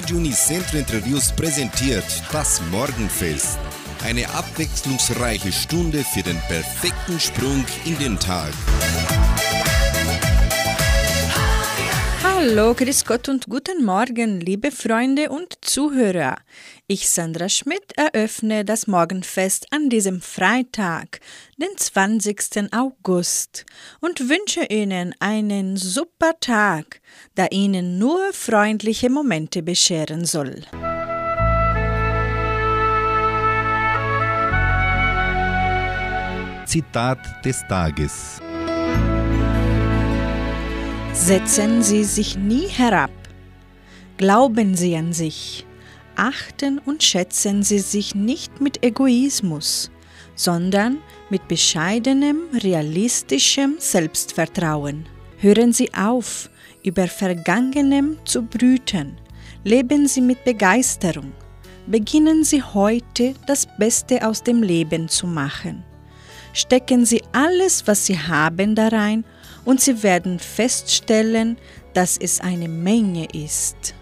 Radio Unicentro Interviews präsentiert das Morgenfest. Eine abwechslungsreiche Stunde für den perfekten Sprung in den Tag. Hallo, grüß Gott und guten Morgen, liebe Freunde und Zuhörer. Ich, Sandra Schmidt, eröffne das Morgenfest an diesem Freitag, den 20. August, und wünsche Ihnen einen super Tag, der Ihnen nur freundliche Momente bescheren soll. Zitat des Tages. Setzen Sie sich nie herab. Glauben Sie an sich. Achten und schätzen Sie sich nicht mit Egoismus, sondern mit bescheidenem, realistischem Selbstvertrauen. Hören Sie auf, über Vergangenem zu brüten. Leben Sie mit Begeisterung. Beginnen Sie heute das Beste aus dem Leben zu machen. Stecken Sie alles, was Sie haben, da rein und Sie werden feststellen, dass es eine Menge ist.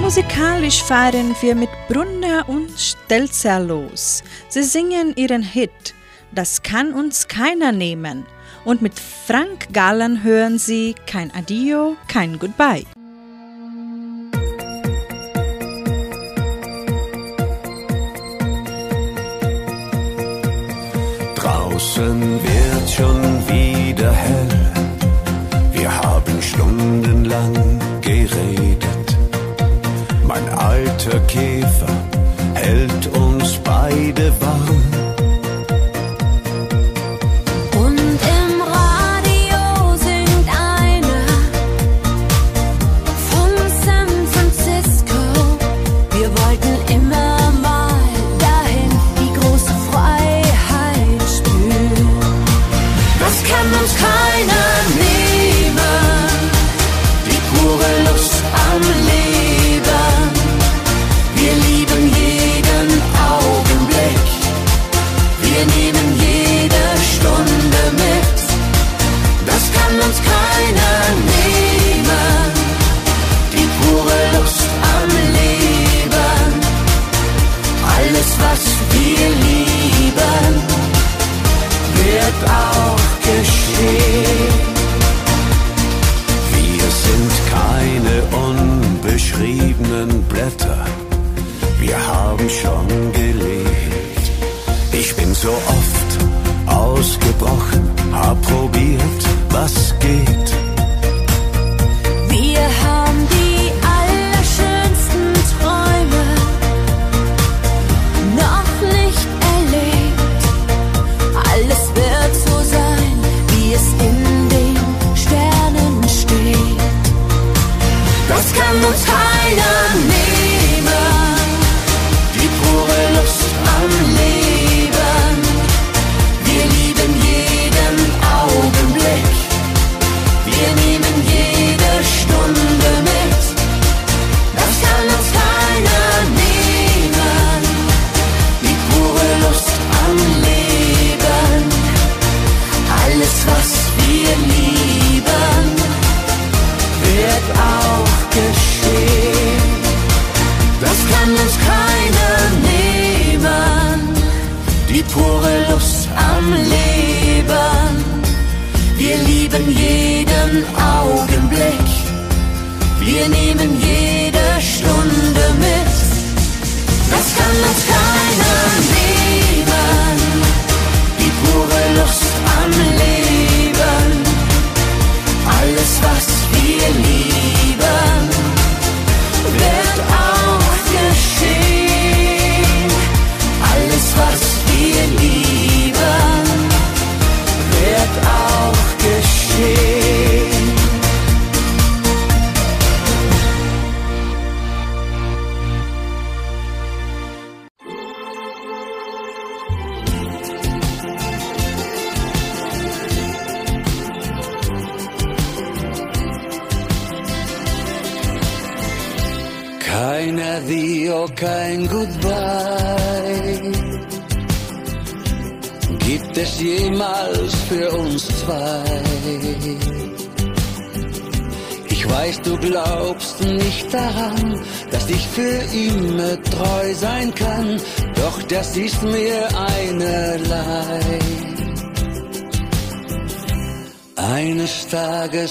Musikalisch fahren wir mit Brunner und Stelzer los. Sie singen ihren Hit Das kann uns keiner nehmen. Und mit Frank Gallen hören sie kein Adio, kein Goodbye. Draußen wird schon wieder hell. Wir haben stundenlang geredet. Mein alter Käfer hält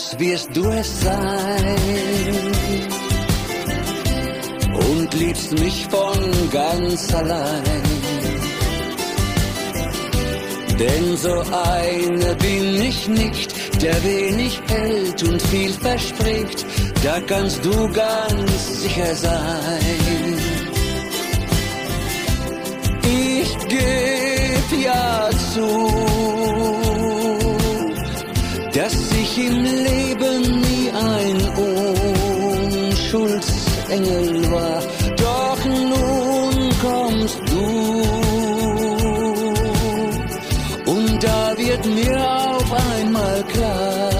Tages wirst du es sein und liebst mich von ganz allein. Denn so einer bin ich nicht, der wenig hält und viel verspricht, da kannst du ganz sicher sein. Ich geb ja zu, dass Unschuldsengel war, doch nun kommst du. Und da wird mir auf einmal klar,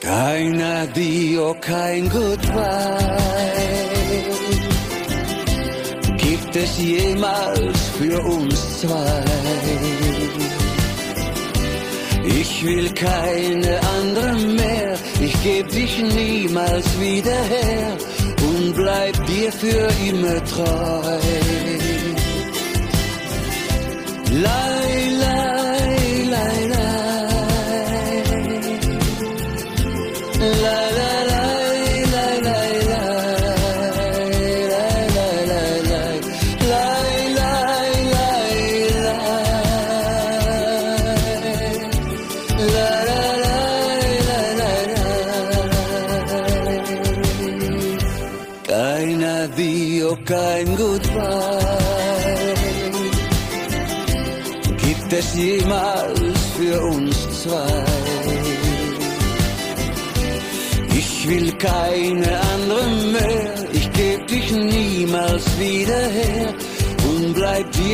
kein Adio, kein Goodbye gibt es jemals für uns zwei. Ich will keine andere mehr, ich geb dich niemals wieder her und bleib dir für immer treu. Lei,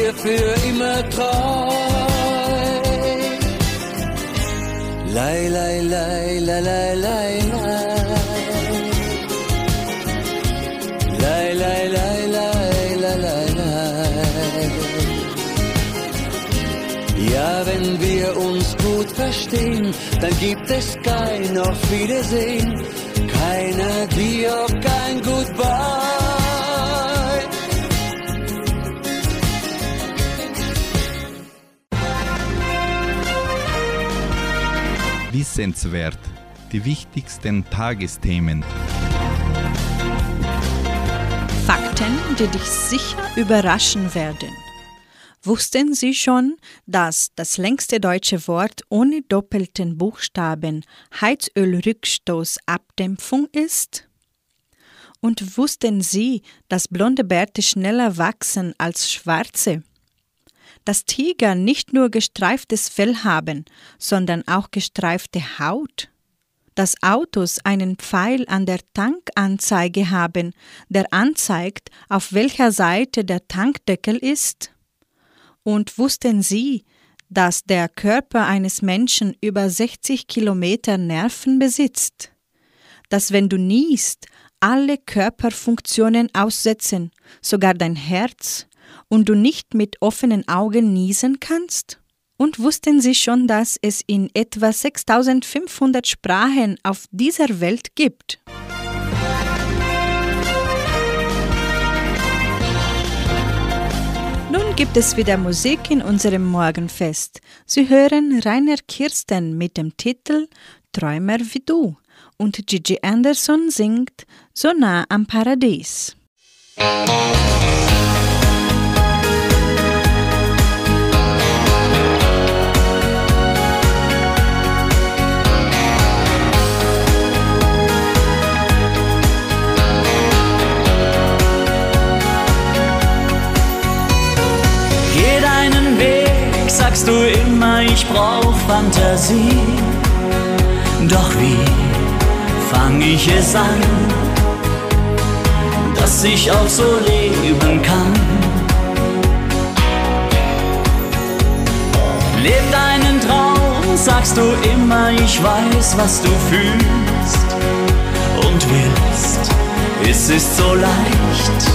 dir für immer treu. Lei, lei, lei, lei, lei, lei, lei. Lei, lei, lei, lei, lei. Ja, wenn wir uns gut verstehen, dann gibt es kein Auf Wiedersehen, kein Adio, Wissenswert. Die wichtigsten Tagesthemen. Fakten, die dich sicher überraschen werden. Wussten Sie schon, dass das längste deutsche Wort ohne doppelten Buchstaben Heizölrückstoßabdämpfung ist? Und wussten Sie, dass blonde Bärte schneller wachsen als schwarze? Dass Tiger nicht nur gestreiftes Fell haben, sondern auch gestreifte Haut? Dass Autos einen Pfeil an der Tankanzeige haben, der anzeigt, auf welcher Seite der Tankdeckel ist? Und wussten Sie, dass der Körper eines Menschen über 60 Kilometer Nerven besitzt? Dass wenn du niest, alle Körperfunktionen aussetzen, sogar dein Herz, und du nicht mit offenen Augen niesen kannst? Und wussten Sie schon, dass es in etwa 6500 Sprachen auf dieser Welt gibt? Nun gibt es wieder Musik in unserem Morgenfest. Sie hören Rainer Kirsten mit dem Titel Träumer wie du und Gigi Anderson singt So nah am Paradies. Geh sagst du immer, ich brauch Fantasie. Doch wie fang ich es an, dass ich auch so leben kann? Leb deinen Traum, sagst du immer, ich weiß, was du fühlst und willst. Es ist so leicht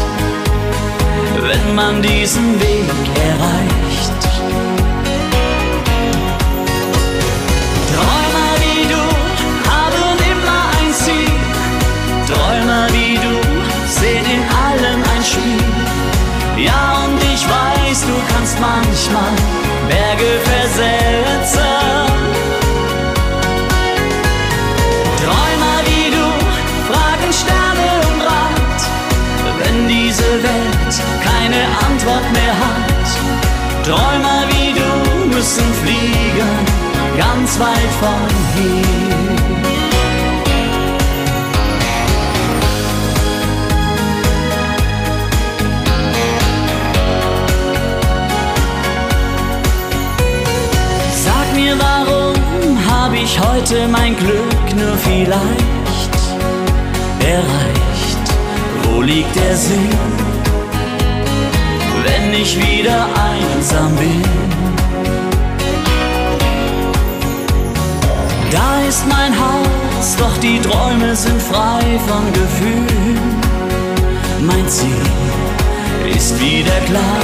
wenn man diesen Weg erreicht. Kannst manchmal Berge versetzen. Träumer wie du fragen Sterne um Rat, wenn diese Welt keine Antwort mehr hat. Träumer wie du müssen fliegen, ganz weit von hier. Ich heute mein Glück nur vielleicht erreicht? Wo liegt der Sinn, wenn ich wieder einsam bin? Da ist mein Haus, doch die Träume sind frei von Gefühlen. Mein Ziel ist wieder klar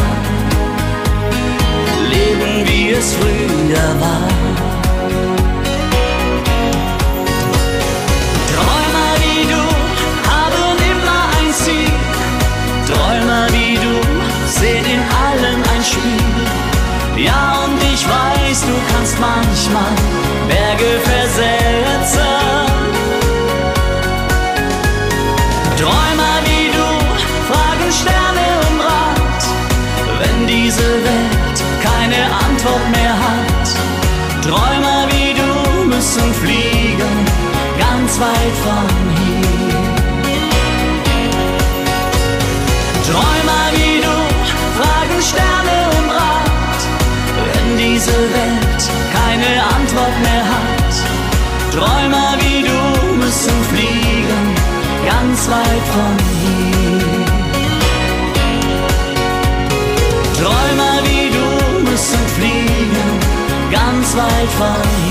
leben, wie es früher war. Spiel. Ja, und ich weiß, du kannst manchmal Berge versetzen. Träumer wie du fragen Sterne um Rat, wenn diese Welt keine Antwort mehr hat. Träumer wie du müssen fliegen, ganz weit von Träumer wie du müssen fliegen, ganz weit von hier. Träumer wie du müssen fliegen, ganz weit von hier.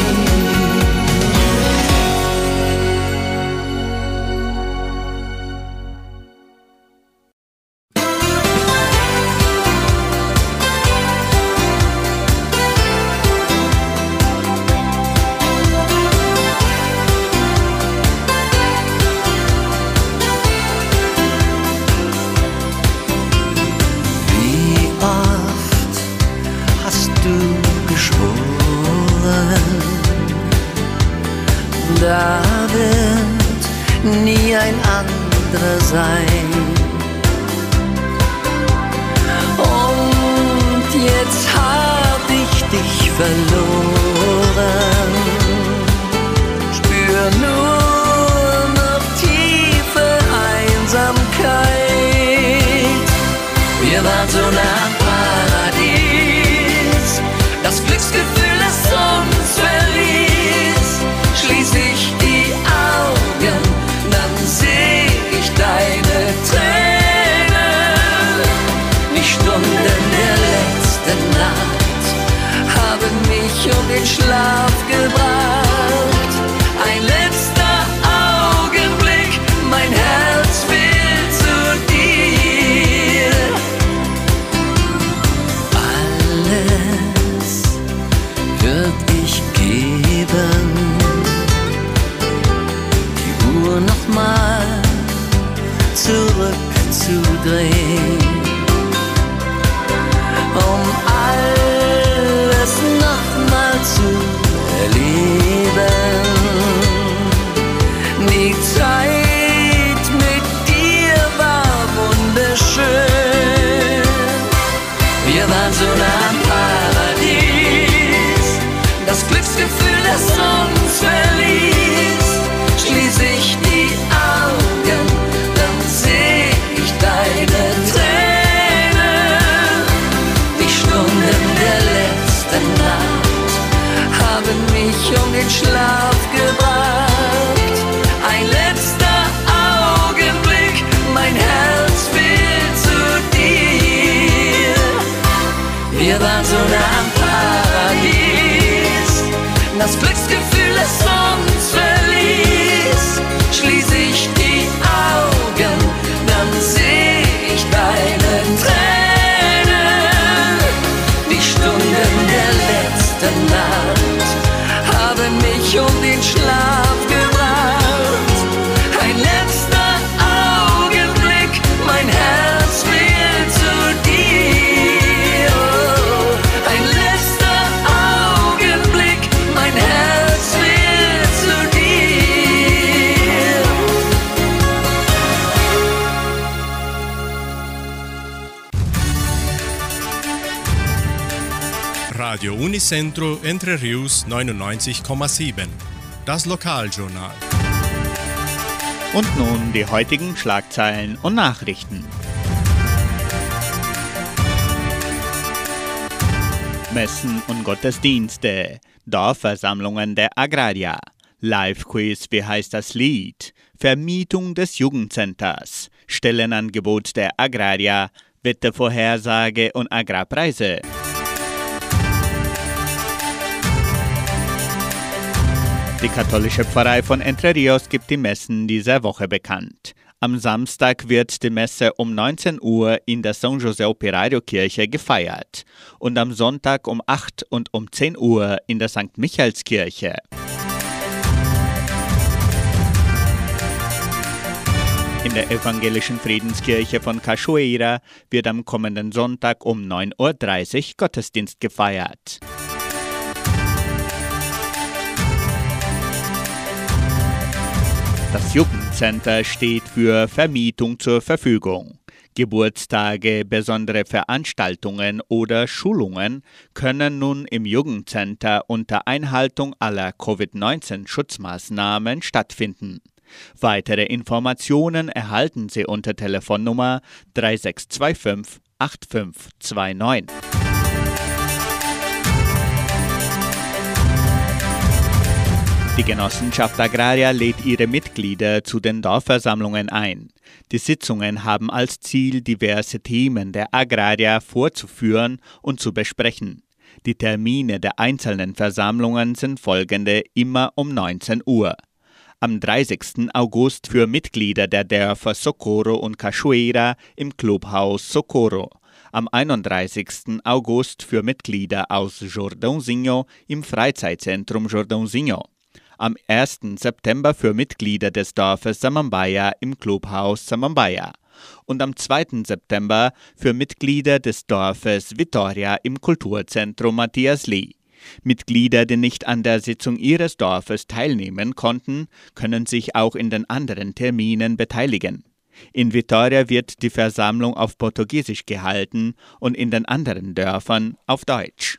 Radio Unicentro Entre Rius 99,7. Das Lokaljournal. Und nun die heutigen Schlagzeilen und Nachrichten. Messen und Gottesdienste, Dorfversammlungen der Agraria, Live-Quiz Wie heißt das Lied, Vermietung des Jugendcenters, Stellenangebot der Agraria, Wettervorhersage und Agrarpreise. Die katholische Pfarrei von Entre Rios gibt die Messen dieser Woche bekannt. Am Samstag wird die Messe um 19 Uhr in der San José Operario Kirche gefeiert und am Sonntag um 8 und um 10 Uhr in der St. Michaelskirche. In der evangelischen Friedenskirche von Cachoeira wird am kommenden Sonntag um 9.30 Uhr Gottesdienst gefeiert. Das Jugendcenter steht für Vermietung zur Verfügung. Geburtstage, besondere Veranstaltungen oder Schulungen können nun im Jugendcenter unter Einhaltung aller Covid-19-Schutzmaßnahmen stattfinden. Weitere Informationen erhalten Sie unter Telefonnummer 3625 8529. Die Genossenschaft Agraria lädt ihre Mitglieder zu den Dorfversammlungen ein. Die Sitzungen haben als Ziel, diverse Themen der Agraria vorzuführen und zu besprechen. Die Termine der einzelnen Versammlungen sind folgende immer um 19 Uhr. Am 30. August für Mitglieder der Dörfer Socorro und Cachoeira im Clubhaus Socorro. Am 31. August für Mitglieder aus Jordãozinho im Freizeitzentrum Jordãozinho am 1. September für Mitglieder des Dorfes Samambaya im Clubhaus Samambaya und am 2. September für Mitglieder des Dorfes Vitoria im Kulturzentrum Matthias Lee. Mitglieder, die nicht an der Sitzung ihres Dorfes teilnehmen konnten, können sich auch in den anderen Terminen beteiligen. In Vitoria wird die Versammlung auf Portugiesisch gehalten und in den anderen Dörfern auf Deutsch.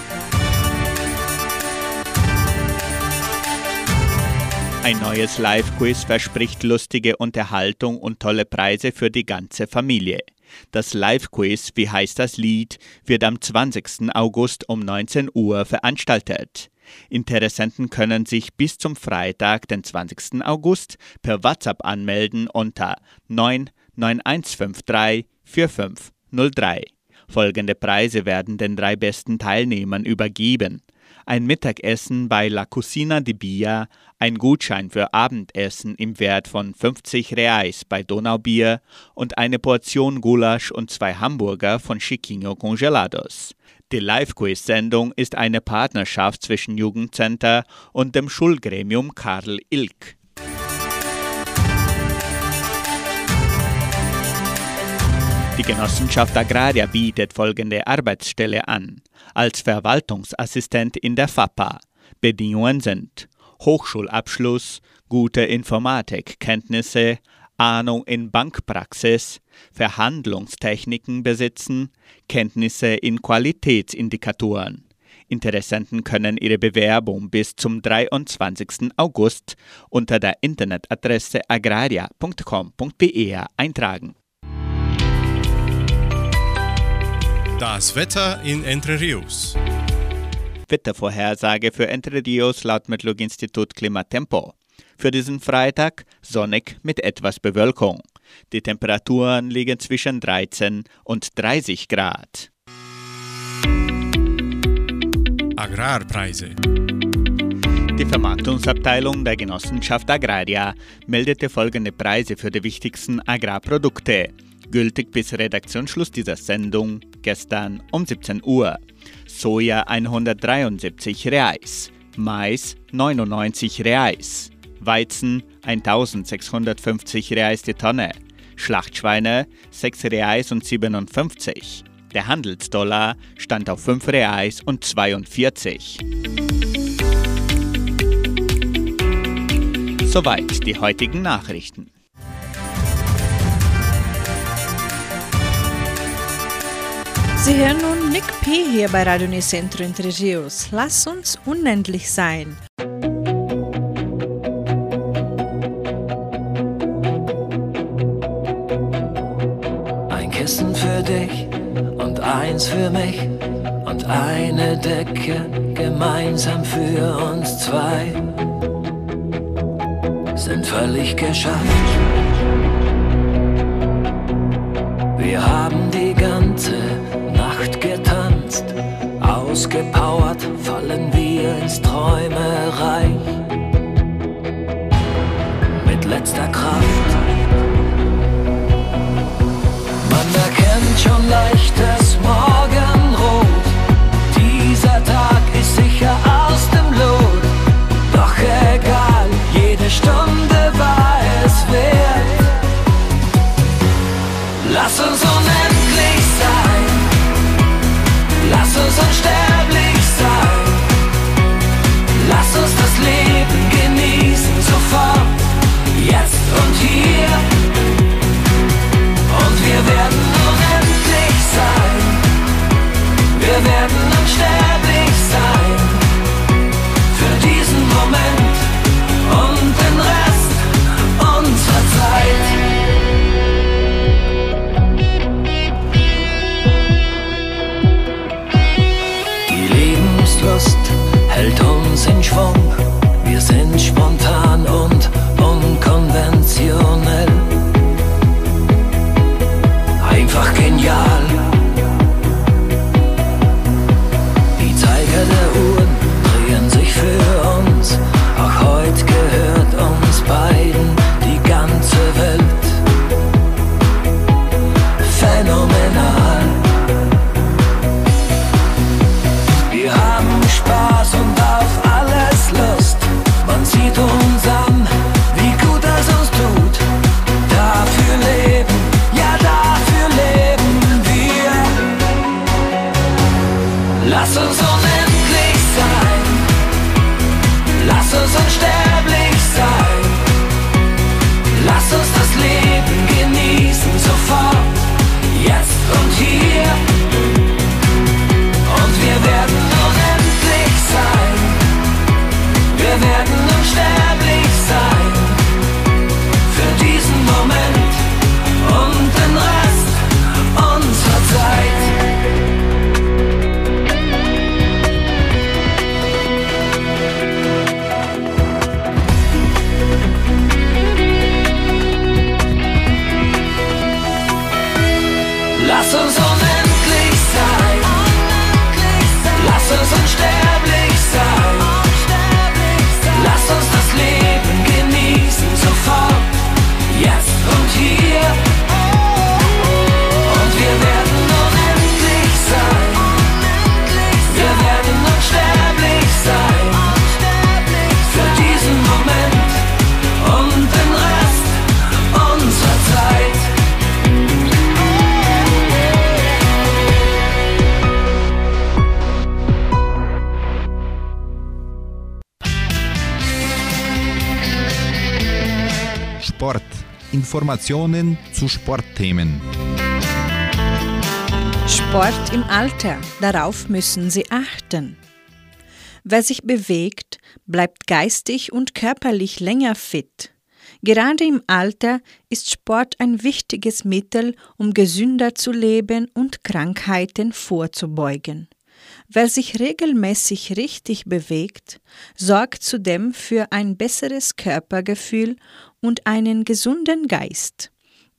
Ein neues Live-Quiz verspricht lustige Unterhaltung und tolle Preise für die ganze Familie. Das Live-Quiz, wie heißt das Lied, wird am 20. August um 19 Uhr veranstaltet. Interessenten können sich bis zum Freitag, den 20. August, per WhatsApp anmelden unter 99153 4503. Folgende Preise werden den drei besten Teilnehmern übergeben ein Mittagessen bei La Cucina di Bia, ein Gutschein für Abendessen im Wert von 50 Reais bei Donaubier und eine Portion Gulasch und zwei Hamburger von Chiquinho Congelados. Die Live-Quiz-Sendung ist eine Partnerschaft zwischen Jugendcenter und dem Schulgremium Karl Ilk. Die Genossenschaft Agraria bietet folgende Arbeitsstelle an. Als Verwaltungsassistent in der FAPA. Bedingungen sind Hochschulabschluss, gute Informatikkenntnisse, Ahnung in Bankpraxis, Verhandlungstechniken besitzen, Kenntnisse in Qualitätsindikatoren. Interessenten können ihre Bewerbung bis zum 23. August unter der Internetadresse agraria.com.br eintragen. Das Wetter in Entre Rios. Wettervorhersage für Entre Rios laut Metlog-Institut Klimatempo. Für diesen Freitag sonnig mit etwas Bewölkung. Die Temperaturen liegen zwischen 13 und 30 Grad. Agrarpreise. Die Vermarktungsabteilung der Genossenschaft Agraria meldete folgende Preise für die wichtigsten Agrarprodukte. Gültig bis Redaktionsschluss dieser Sendung gestern um 17 Uhr. Soja 173 Reais, Mais 99 Reais, Weizen 1650 Reais die Tonne, Schlachtschweine 6 Reais und 57. Der Handelsdollar stand auf 5 Reais und 42. Soweit die heutigen Nachrichten. Sie hören nun Nick P. hier bei Radio Nicentro Entre Rios. Lass uns unendlich sein. Ein Kissen für dich und eins für mich und eine Decke gemeinsam für uns zwei sind völlig geschafft. Wir haben die ganze ausgepowert fallen wir ins Träumereich. Mit letzter Kraft. Man erkennt schon leichtes Morgenrot. Dieser Tag ist sicher aus dem Lot. Doch egal, jede Stunde war es wert. Lass uns unendlich uns unsterblich sein. Lass uns das Leben genießen sofort, jetzt und hier. Und wir werden unendlich sein. Wir werden unsterblich Informationen zu Sportthemen. Sport im Alter, darauf müssen Sie achten. Wer sich bewegt, bleibt geistig und körperlich länger fit. Gerade im Alter ist Sport ein wichtiges Mittel, um gesünder zu leben und Krankheiten vorzubeugen. Wer sich regelmäßig richtig bewegt, sorgt zudem für ein besseres Körpergefühl und einen gesunden Geist.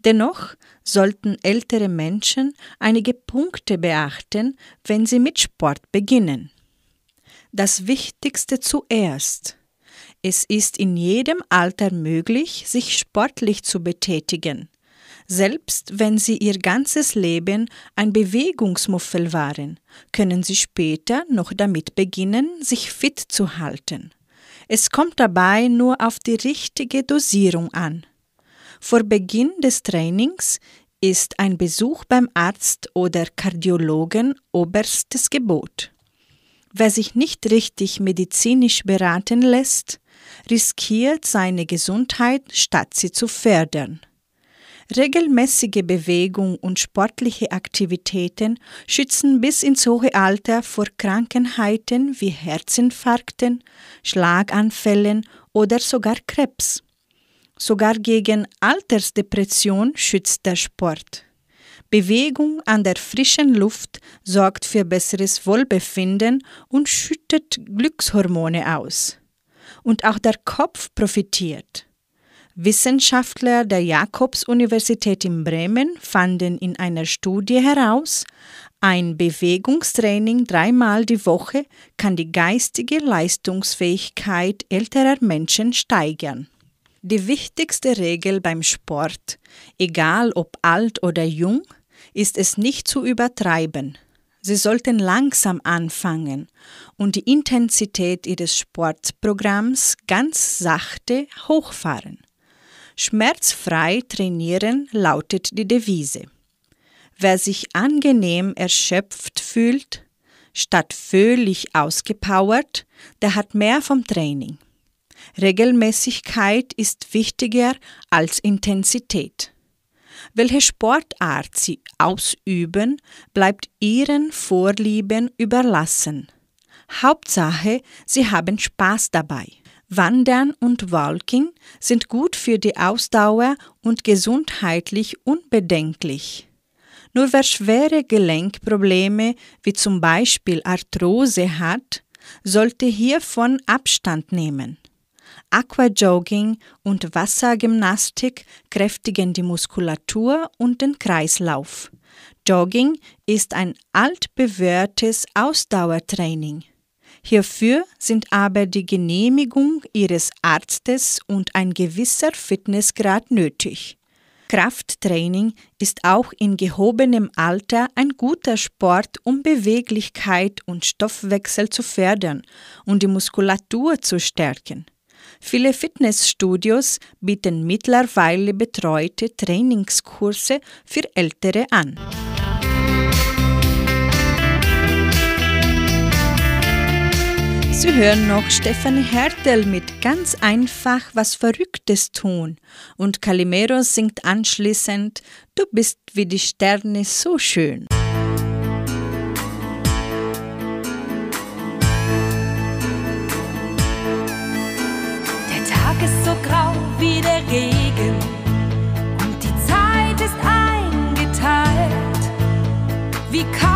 Dennoch sollten ältere Menschen einige Punkte beachten, wenn sie mit Sport beginnen. Das Wichtigste zuerst. Es ist in jedem Alter möglich, sich sportlich zu betätigen. Selbst wenn sie ihr ganzes Leben ein Bewegungsmuffel waren, können sie später noch damit beginnen, sich fit zu halten. Es kommt dabei nur auf die richtige Dosierung an. Vor Beginn des Trainings ist ein Besuch beim Arzt oder Kardiologen oberstes Gebot. Wer sich nicht richtig medizinisch beraten lässt, riskiert seine Gesundheit, statt sie zu fördern. Regelmäßige Bewegung und sportliche Aktivitäten schützen bis ins hohe Alter vor Krankheiten wie Herzinfarkten, Schlaganfällen oder sogar Krebs. Sogar gegen Altersdepression schützt der Sport. Bewegung an der frischen Luft sorgt für besseres Wohlbefinden und schüttet Glückshormone aus. Und auch der Kopf profitiert. Wissenschaftler der Jakobs-Universität in Bremen fanden in einer Studie heraus, ein Bewegungstraining dreimal die Woche kann die geistige Leistungsfähigkeit älterer Menschen steigern. Die wichtigste Regel beim Sport, egal ob alt oder jung, ist es nicht zu übertreiben. Sie sollten langsam anfangen und die Intensität Ihres Sportprogramms ganz sachte hochfahren. Schmerzfrei trainieren lautet die Devise. Wer sich angenehm erschöpft fühlt, statt völlig ausgepowert, der hat mehr vom Training. Regelmäßigkeit ist wichtiger als Intensität. Welche Sportart Sie ausüben, bleibt Ihren Vorlieben überlassen. Hauptsache, Sie haben Spaß dabei. Wandern und Walking sind gut für die Ausdauer und gesundheitlich unbedenklich. Nur wer schwere Gelenkprobleme wie zum Beispiel Arthrose hat, sollte hiervon Abstand nehmen. Aquajogging und Wassergymnastik kräftigen die Muskulatur und den Kreislauf. Jogging ist ein altbewährtes Ausdauertraining. Hierfür sind aber die Genehmigung Ihres Arztes und ein gewisser Fitnessgrad nötig. Krafttraining ist auch in gehobenem Alter ein guter Sport, um Beweglichkeit und Stoffwechsel zu fördern und die Muskulatur zu stärken. Viele Fitnessstudios bieten mittlerweile betreute Trainingskurse für Ältere an. Sie hören noch Stefanie Hertel mit ganz einfach was Verrücktes tun und Calimero singt anschließend Du bist wie die Sterne so schön. Der Tag ist so grau wie der Regen und die Zeit ist eingeteilt. Wie Kaugummi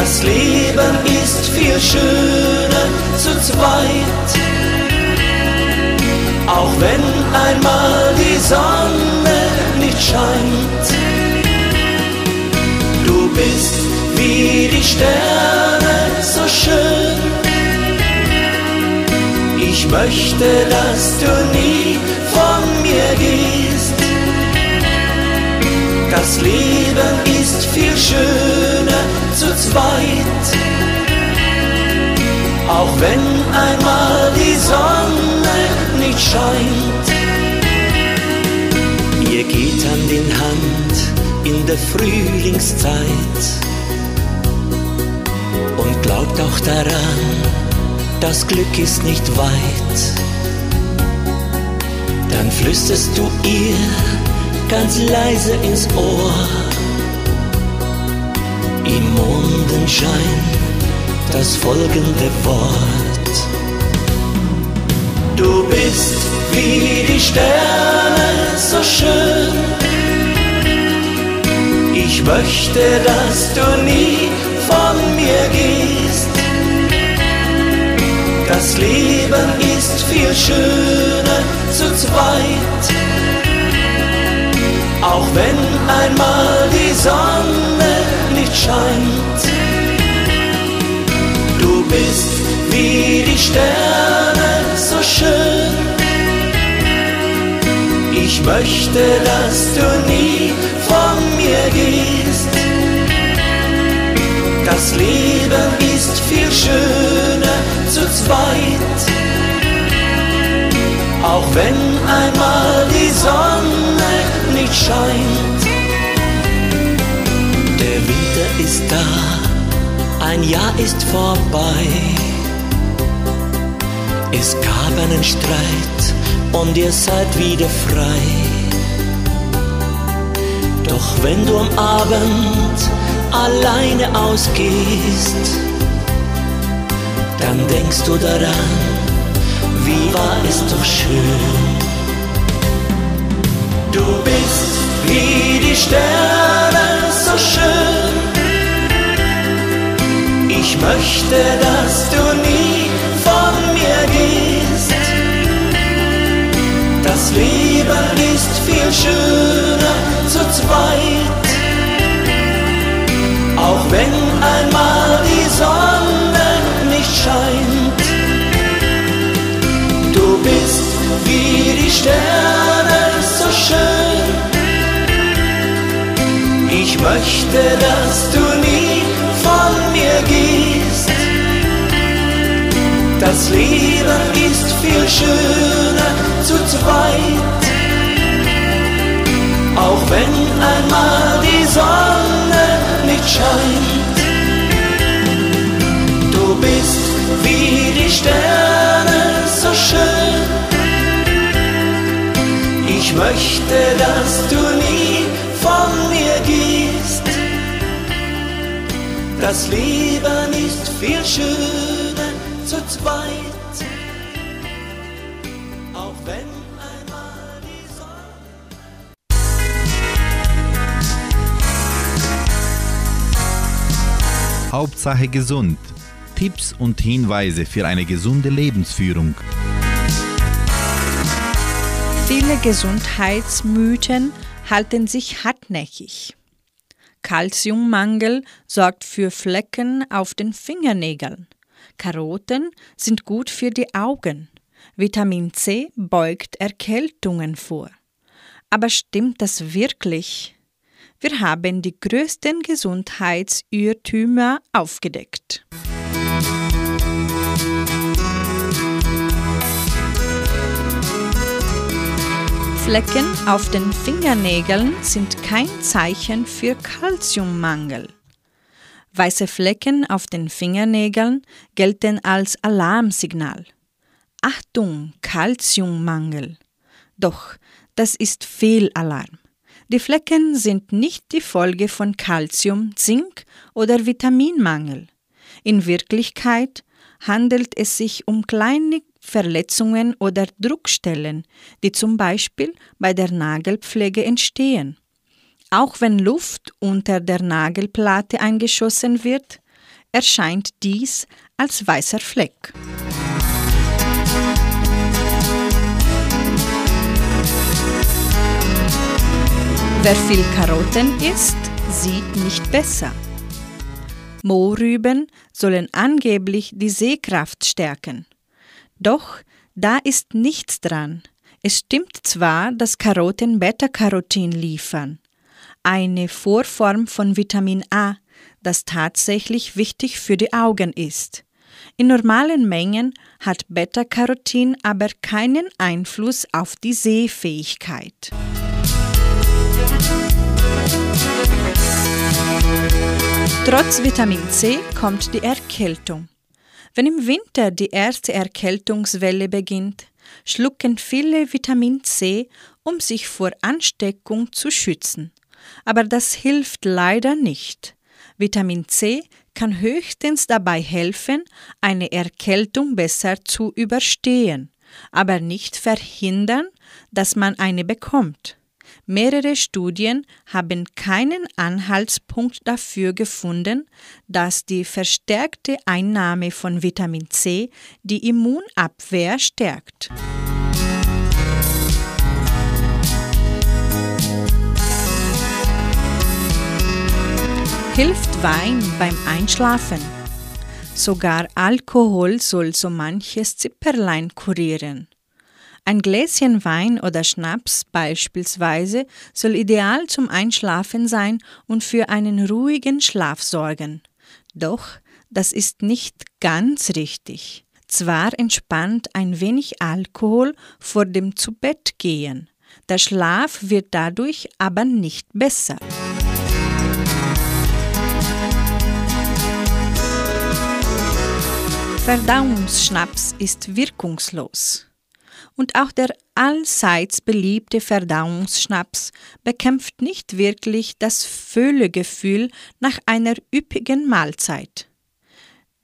Das Leben ist viel schöner zu zweit. Auch wenn einmal die Sonne nicht scheint. Du bist wie die Sterne so schön. Ich möchte, dass du nie von mir gehst. Das Leben ist viel schöner zu zweit. Auch wenn einmal die Sonne nicht scheint. Ihr geht Hand in Hand in der Frühlingszeit und glaubt auch daran, das Glück ist nicht weit. Dann flüsterst du ihr ganz leise ins Ohr. Im Mondenschein das folgende Wort. Du bist wie die Sterne so schön. Ich möchte, dass du nie von mir gehst. Das Leben ist viel schöner zu zweit. Auch wenn einmal die Sonne nicht scheint. Du bist wie die Sterne so schön. Ich möchte, dass du nie von mir gehst. Das Leben ist viel schöner zu zweit. Auch wenn einmal die Sonne nicht scheint. Ein Jahr ist vorbei. Es gab einen Streit und ihr seid wieder frei. Doch wenn du am Abend alleine ausgehst, dann denkst du daran, wie war es doch schön. Du bist wie die Sterne so schön. Ich möchte, dass du nie von mir gehst. Das Leben ist viel schöner zu zweit. Auch wenn einmal die Sonne nicht scheint. Du bist wie die Sterne so schön. Ich möchte, dass du gehst. Das Leben ist viel schöner zu zweit. Auch wenn einmal die Sonne nicht scheint. Du bist wie die Sterne so schön. Ich möchte, dass du nie Das Leben ist viel schöner zu zweit. Auch wenn einmal die Sonne Hauptsache gesund. Tipps und Hinweise für eine gesunde Lebensführung. Viele Gesundheitsmythen halten sich hartnäckig. Calciummangel sorgt für Flecken auf den Fingernägeln. Karotten sind gut für die Augen. Vitamin C beugt Erkältungen vor. Aber stimmt das wirklich? Wir haben die größten Gesundheitsirrtümer aufgedeckt. Flecken auf den Fingernägeln sind kein Zeichen für Kalziummangel. Weiße Flecken auf den Fingernägeln gelten als Alarmsignal. Achtung, Kalziummangel. Doch das ist Fehlalarm. Die Flecken sind nicht die Folge von Kalzium, Zink oder Vitaminmangel. In Wirklichkeit handelt es sich um kleine Verletzungen oder Druckstellen, die zum Beispiel bei der Nagelpflege entstehen. Auch wenn Luft unter der Nagelplatte eingeschossen wird, erscheint dies als weißer Fleck. Wer viel Karotten isst, sieht nicht besser. Mohrrüben sollen angeblich die Sehkraft stärken. Doch da ist nichts dran. Es stimmt zwar, dass Karotten Beta-Carotin liefern, eine Vorform von Vitamin A, das tatsächlich wichtig für die Augen ist. In normalen Mengen hat Beta-Carotin aber keinen Einfluss auf die Sehfähigkeit. Trotz Vitamin C kommt die Erkältung. Wenn im Winter die erste Erkältungswelle beginnt, schlucken viele Vitamin C, um sich vor Ansteckung zu schützen. Aber das hilft leider nicht. Vitamin C kann höchstens dabei helfen, eine Erkältung besser zu überstehen, aber nicht verhindern, dass man eine bekommt. Mehrere Studien haben keinen Anhaltspunkt dafür gefunden, dass die verstärkte Einnahme von Vitamin C die Immunabwehr stärkt. Hilft Wein beim Einschlafen? Sogar Alkohol soll so manches Zipperlein kurieren. Ein Gläschen Wein oder Schnaps beispielsweise soll ideal zum Einschlafen sein und für einen ruhigen Schlaf sorgen. Doch das ist nicht ganz richtig. Zwar entspannt ein wenig Alkohol vor dem Zubettgehen, der Schlaf wird dadurch aber nicht besser. Verdauungsschnaps ist wirkungslos und auch der allseits beliebte Verdauungsschnaps bekämpft nicht wirklich das Völlegefühl nach einer üppigen Mahlzeit.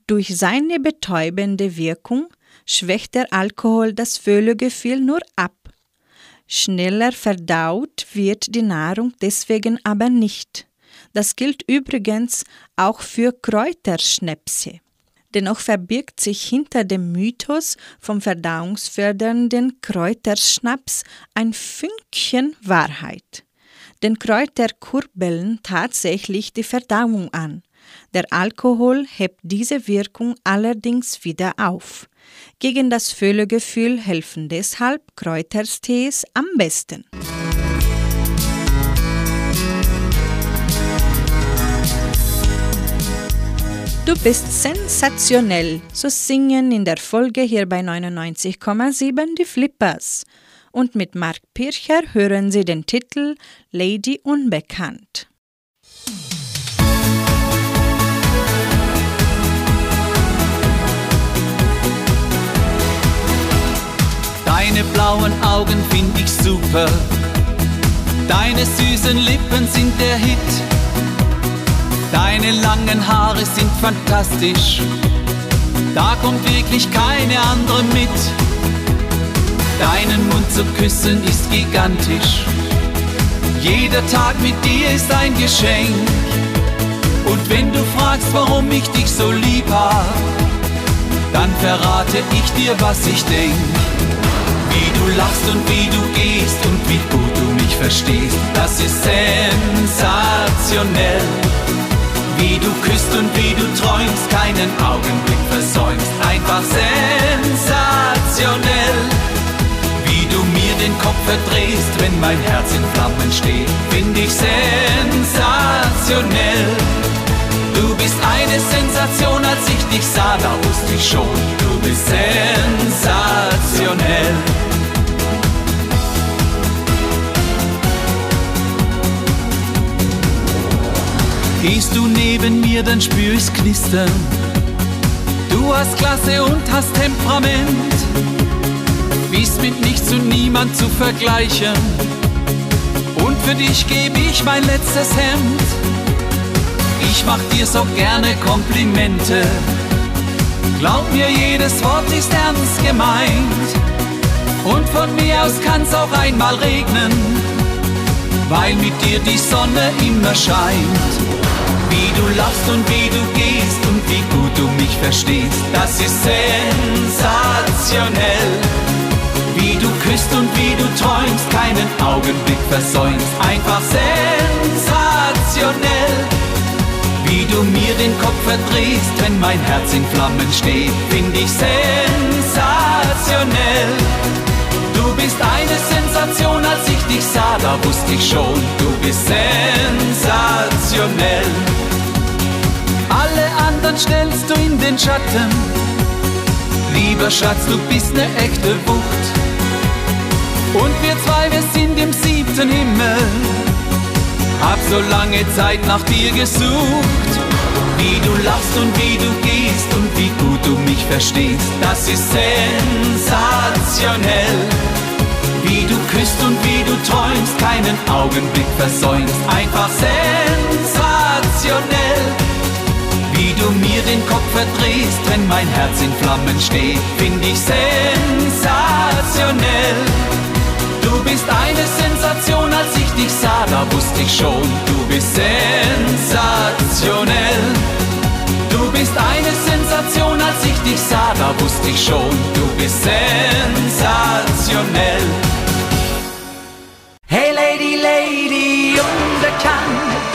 Durch seine betäubende Wirkung schwächt der Alkohol das Völlegefühl nur ab. Schneller verdaut wird die Nahrung deswegen aber nicht. Das gilt übrigens auch für Kräuterschnäpse. Dennoch verbirgt sich hinter dem Mythos vom verdauungsfördernden Kräuterschnaps ein Fünkchen Wahrheit. Denn Kräuter kurbeln tatsächlich die Verdauung an. Der Alkohol hebt diese Wirkung allerdings wieder auf. Gegen das Völlegefühl helfen deshalb Kräuterstees am besten. Du bist sensationell, so singen in der Folge hier bei 99,7 die Flippers. Und mit Mark Pircher hören Sie den Titel Lady Unbekannt. Deine blauen Augen find ich super. Deine süßen Lippen sind der Hit. Deine langen Haare sind fantastisch, da kommt wirklich keine andere mit. Deinen Mund zu küssen ist gigantisch, jeder Tag mit dir ist ein Geschenk. Und wenn du fragst, warum ich dich so lieb hab, dann verrate ich dir, was ich denk. Wie du lachst und wie du gehst und wie gut du mich verstehst, das ist sensationell. Wie du küsst und wie du träumst, keinen Augenblick versäumst, einfach sensationell. Wie du mir den Kopf verdrehst, wenn mein Herz in Flammen steht, find ich sensationell. Du bist eine Sensation, als ich dich sah, da wusste ich schon, du bist sensationell. Gehst du neben mir, dann spür ich's knistern. Du hast Klasse und hast Temperament. Bist mit nichts und niemand zu vergleichen. Und für dich gebe ich mein letztes Hemd. Ich mach dir so gerne Komplimente. Glaub mir, jedes Wort ist ernst gemeint. Und von mir aus kann's auch einmal regnen, weil mit dir die Sonne immer scheint. Wie du lachst und wie du gehst und wie gut du mich verstehst, das ist sensationell. Wie du küsst und wie du träumst, keinen Augenblick versäumst, einfach sensationell. Wie du mir den Kopf verdrehst, wenn mein Herz in Flammen steht, find ich sensationell. Bist eine Sensation, als ich dich sah, da wusste ich schon, du bist sensationell. Alle anderen stellst du in den Schatten. Lieber Schatz, du bist ne echte Wucht. Und wir zwei, wir sind im siebten Himmel. Hab so lange Zeit nach dir gesucht. Wie du lachst und wie du gehst und wie gut du mich verstehst, das ist sensationell. Wie du küsst und wie du träumst, keinen Augenblick versäumst, einfach sensationell. Wie du mir den Kopf verdrehst, wenn mein Herz in Flammen steht, find ich sensationell. Du bist eine Sensation, als ich dich sah, da wusste ich schon, du bist sensationell. Du bist eine Sensation, als ich dich sah, da wusste ich schon, du bist sensationell. Hey Lady, Lady, unbekannt.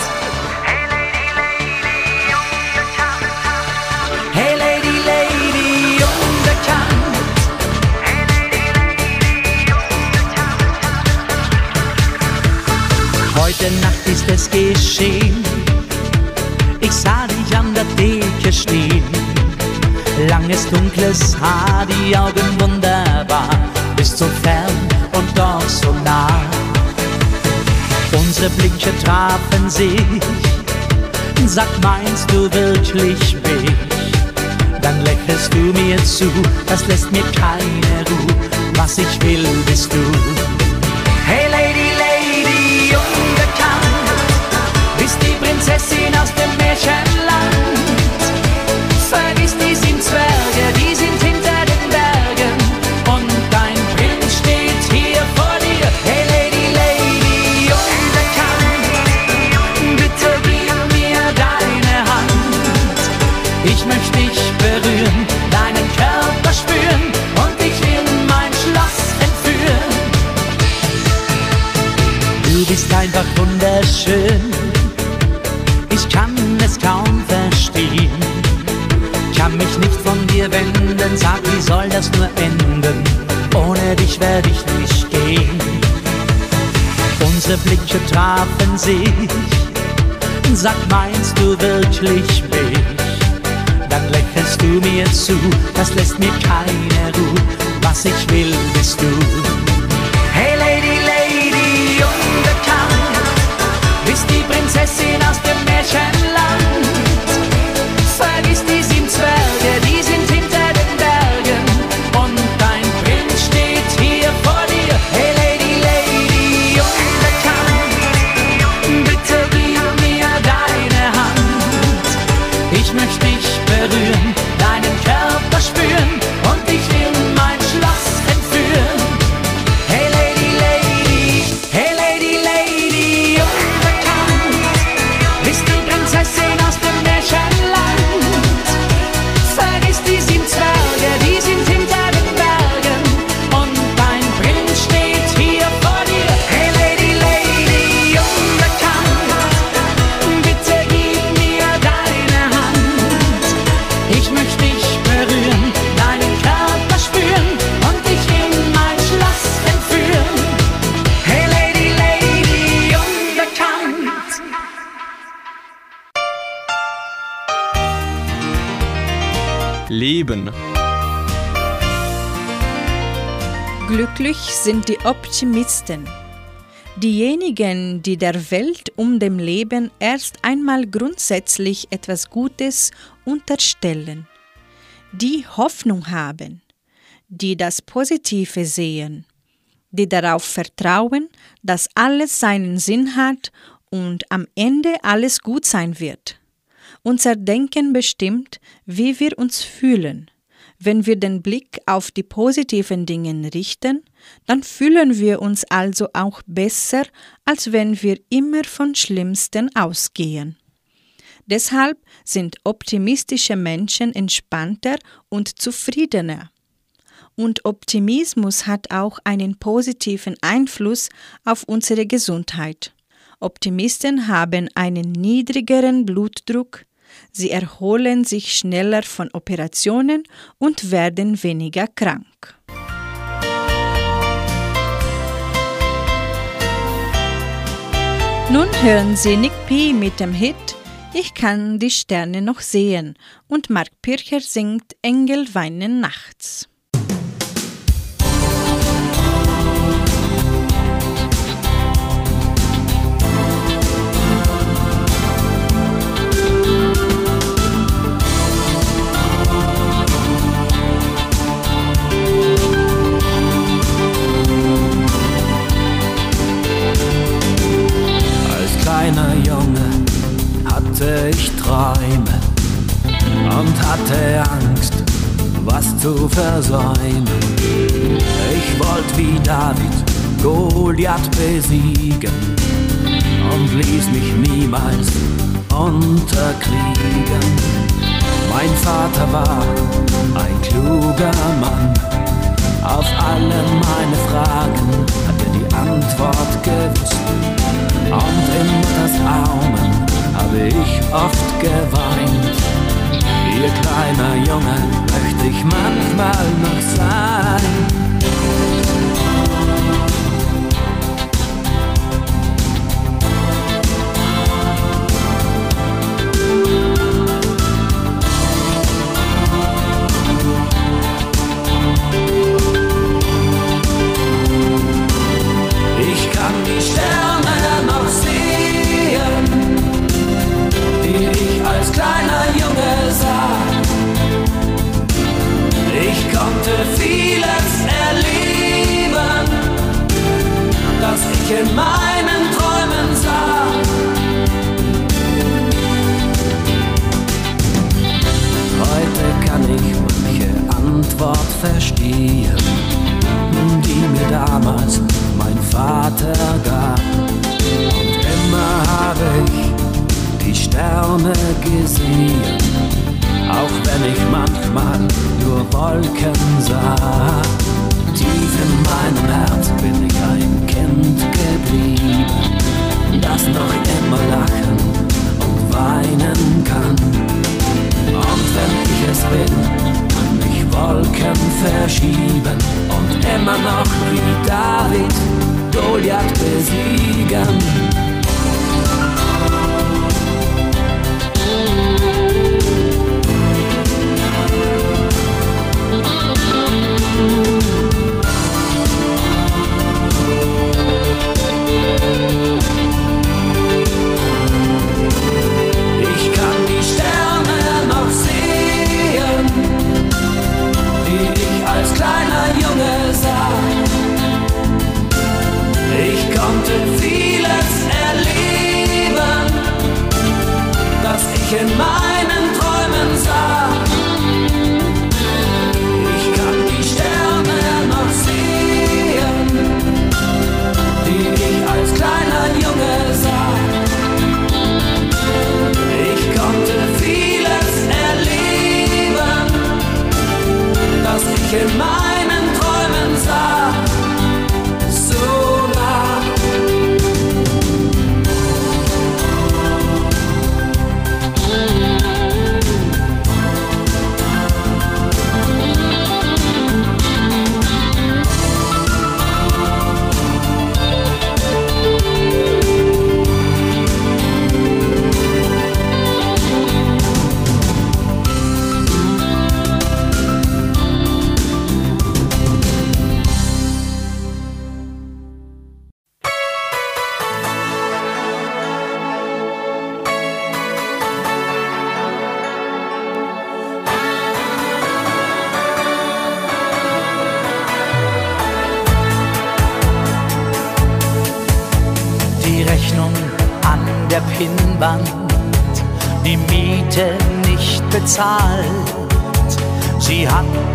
Hey Lady, Lady, unbekannt. Heute Nacht ist es geschehen. Ich sah dich an der Theke stehen. Langes dunkles Haar, die Augen wunderbar. Bist so fern und doch so nah. Unsere Blicke trafen sich. Sag, meinst du wirklich mich? Dann lächelst du mir zu, das lässt mir keine Ruhe. Was ich will, bist du. Hey Lady, Lady, unbekannt, bist die Prinzessin wenden, sag, wie soll das nur enden? Ohne dich werde ich nicht gehen. Unsere Blicke trafen sich, sag, meinst du wirklich mich? Dann lächelst du mir zu, das lässt mir keine Ruhe. Was ich will, bist du. Hey Lady, Lady, unbekannt, bist die Prinzessin aus dem Märchenland. Ich möchte die Optimisten. Diejenigen, die der Welt um dem Leben erst einmal grundsätzlich etwas Gutes unterstellen, die Hoffnung haben, die das Positive sehen, die darauf vertrauen, dass alles seinen Sinn hat und am Ende alles gut sein wird. Unser Denken bestimmt, wie wir uns fühlen. Wenn wir den Blick auf die positiven Dinge richten, dann fühlen wir uns also auch besser, als wenn wir immer von Schlimmsten ausgehen. Deshalb sind optimistische Menschen entspannter und zufriedener. Und Optimismus hat auch einen positiven Einfluss auf unsere Gesundheit. Optimisten haben einen niedrigeren Blutdruck, Sie erholen sich schneller von Operationen und werden weniger krank. Nun hören Sie Nick P. mit dem Hit Ich kann die Sterne noch sehen und Mark Pircher singt Engel weinen nachts. Hatte ich Träume und hatte Angst, was zu versäumen. Ich wollte wie David Goliath besiegen und ließ mich niemals unterkriegen. Mein Vater war ein kluger Mann. Auf alle meine Fragen hat er die Antwort gewusst. Und in das Aumen habe ich oft geweint. Ihr kleiner Junge möchte ich manchmal noch sein. Kleiner Junge sah. Ich konnte vieles erleben, das ich in meinen Träumen sah. Heute kann ich manche Antwort verstehen, die mir damals mein Vater gab. Und immer habe ich die Sterne gesehen, auch wenn ich manchmal nur Wolken sah. Tief in meinem Herz bin ich ein Kind geblieben, das noch immer lachen und weinen kann. Und wenn ich es will, kann ich Wolken verschieben und immer noch wie David Goliath besiegen. in meinen Träumen sah. Ich kann die Sterne noch sehen, die ich als kleiner Junge sah. Ich konnte vieles erleben, das ich in meinen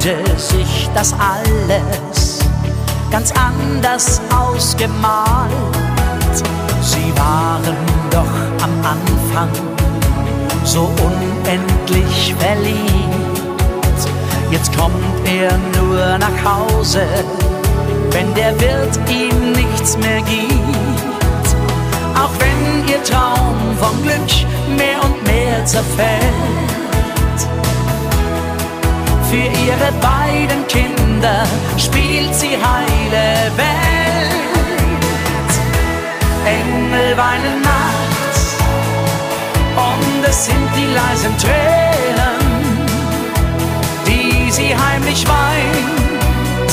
hatte sich das alles ganz anders ausgemalt. Sie waren doch am Anfang so unendlich verliebt. Jetzt kommt er nur nach Hause, wenn der Wirt ihm nichts mehr gibt. Auch wenn ihr Traum vom Glück mehr und mehr zerfällt. Für ihre beiden Kinder spielt sie heile Welt. Engel weinen nachts und es sind die leisen Tränen, die sie heimlich weint.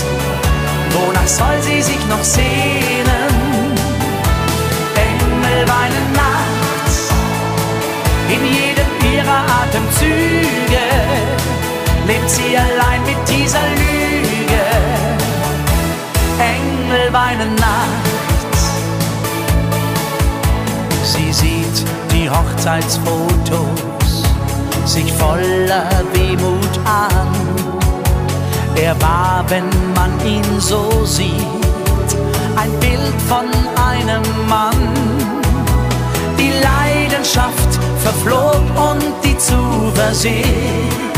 Wonach soll sie sich noch sehnen? Engel weinen nachts in jedem ihrer Atemzüge lebt sie allein mit dieser Lüge. Engel weinen nachts. Sie sieht die Hochzeitsfotos sich voller Wehmut an. Er war, wenn man ihn so sieht, ein Bild von einem Mann. Die Leidenschaft verflog und die Zuversicht.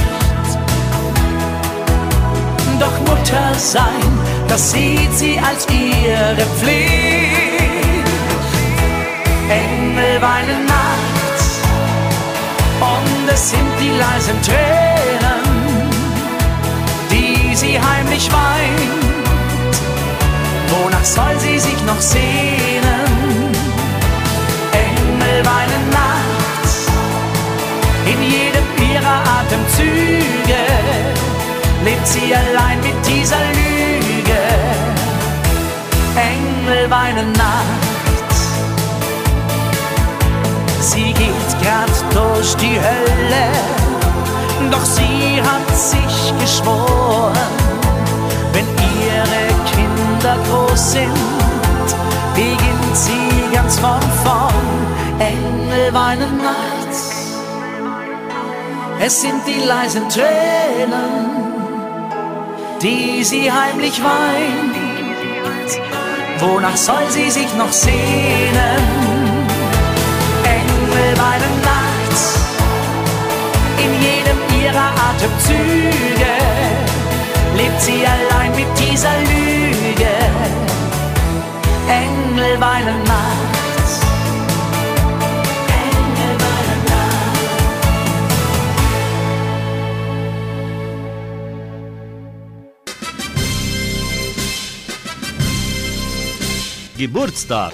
Mutter sein, das sieht sie als ihre Pflicht. Engel weinen nachts und es sind die leisen Tränen, die sie heimlich weint. Wonach soll sie sich noch sehnen? Engel weinen nachts in jedem ihrer Atemzüge lebt sie allein mit dieser Lüge. Engel weinen nachts. Sie geht grad durch die Hölle, doch sie hat sich geschworen, wenn ihre Kinder groß sind, beginnt sie ganz von vorn. Engel weinen nachts. Es sind die leisen Tränen, die sie heimlich weint. Wonach soll sie sich noch sehnen? Engel weinen nachts in jedem ihrer Atemzüge. Lebt sie allein mit dieser Lüge? Engel weinen nachts. Geburtstag.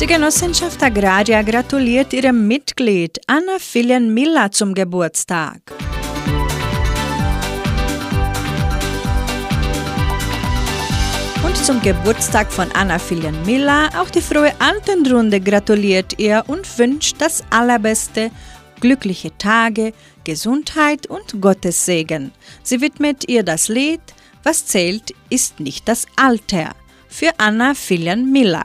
Die Genossenschaft Agraria gratuliert ihrem Mitglied Anna Filien Miller zum Geburtstag. Und zum Geburtstag von Anna Filien Miller auch die frohe Altenrunde gratuliert ihr und wünscht das Allerbeste, glückliche Tage, Gesundheit und Gottes Segen. Sie widmet ihr das Lied Was zählt, ist nicht das Alter für Anna Filien Miller.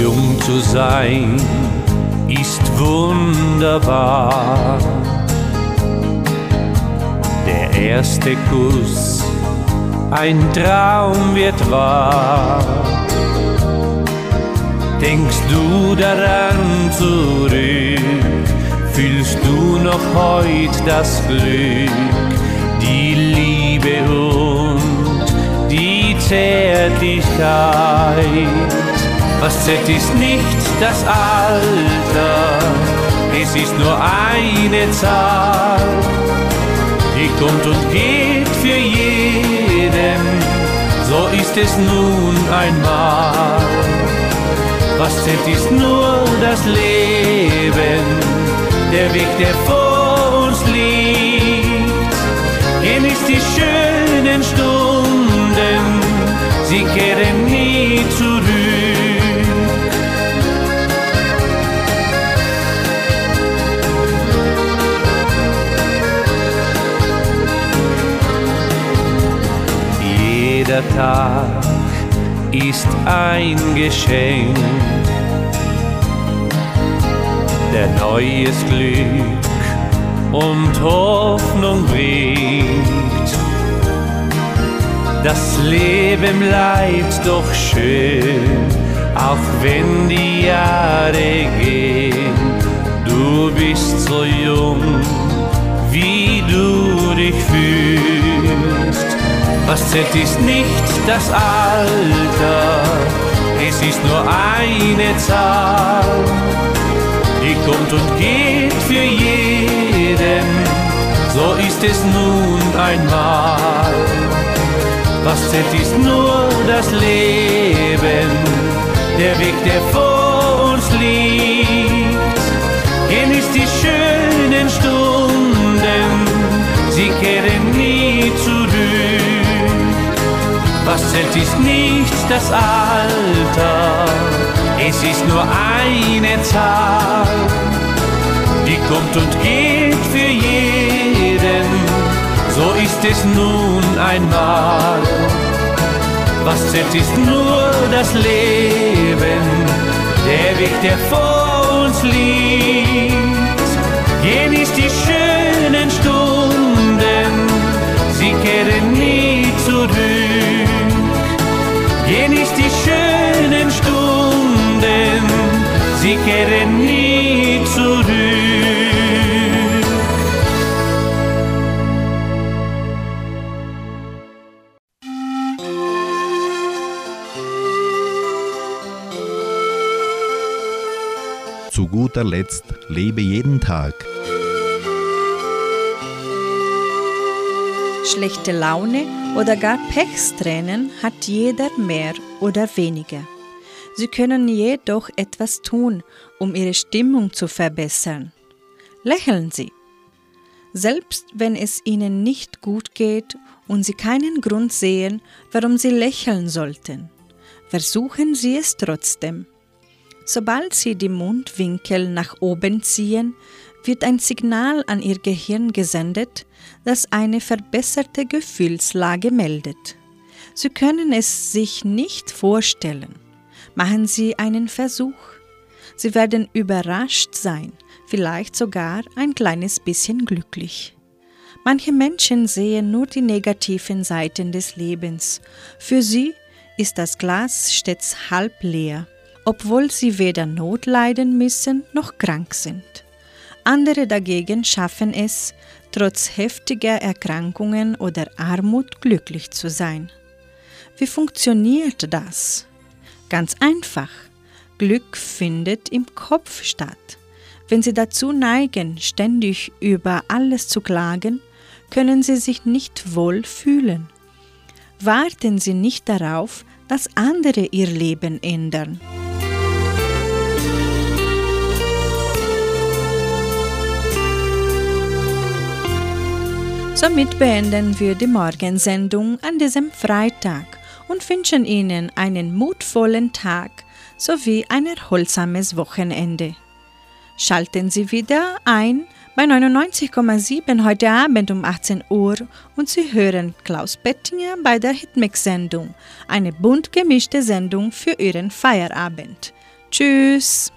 Jung zu sein ist wunderbar. Erste Kuss, ein Traum wird wahr. Denkst du daran zurück, fühlst du noch heut das Glück, die Liebe und die Zärtlichkeit. Was zählt ist nicht das Alter, es ist nur eine Zahl. Die kommt und geht für jeden, so ist es nun einmal. Was zählt ist nur das Leben, der Weg, der vor uns liegt. Genießt die schönen Stunden, sie kehren nie nie zurück. Jeder Tag ist ein Geschenk, der neues Glück und Hoffnung bringt. Das Leben bleibt doch schön, auch wenn die Jahre gehen. Du bist so jung, wie du dich fühlst. Was zählt ist nicht das Alter, es ist nur eine Zahl, die kommt und geht für jeden, so ist es nun einmal. Was zählt ist nur das Leben, der Weg, der vor uns liegt. Genießt die schönen Stunden, sie kehren nie zurück. Was zählt ist nicht das Alter, es ist nur eine Zahl, die kommt und geht für jeden, so ist es nun einmal. Was zählt ist nur das Leben, der Weg, der vor uns liegt. Sie kehren nie zurück. Zu guter Letzt lebe jeden Tag. Schlechte Laune oder gar Pechstränen hat jeder mehr oder weniger. Sie können jedoch etwas tun, um ihre Stimmung zu verbessern. Lächeln Sie. Selbst wenn es Ihnen nicht gut geht und Sie keinen Grund sehen, warum Sie lächeln sollten, versuchen Sie es trotzdem. Sobald Sie die Mundwinkel nach oben ziehen, wird ein Signal an Ihr Gehirn gesendet, das eine verbesserte Gefühlslage meldet. Sie können es sich nicht vorstellen. Machen Sie einen Versuch. Sie werden überrascht sein, vielleicht sogar ein kleines bisschen glücklich. Manche Menschen sehen nur die negativen Seiten des Lebens. Für sie ist das Glas stets halb leer, obwohl sie weder Not leiden müssen noch krank sind. Andere dagegen schaffen es, trotz heftiger Erkrankungen oder Armut glücklich zu sein. Wie funktioniert das? Ganz einfach. Glück findet im Kopf statt. Wenn Sie dazu neigen, ständig über alles zu klagen, können Sie sich nicht wohl fühlen. Warten Sie nicht darauf, dass andere Ihr Leben ändern. Somit beenden wir die Morgensendung an diesem Freitag und wünschen Ihnen einen mutvollen Tag sowie ein erholsames Wochenende. Schalten Sie wieder ein bei 99,7 heute Abend um 18 Uhr und Sie hören Klaus Bettinger bei der Hitmix-Sendung, eine bunt gemischte Sendung für Ihren Feierabend. Tschüss!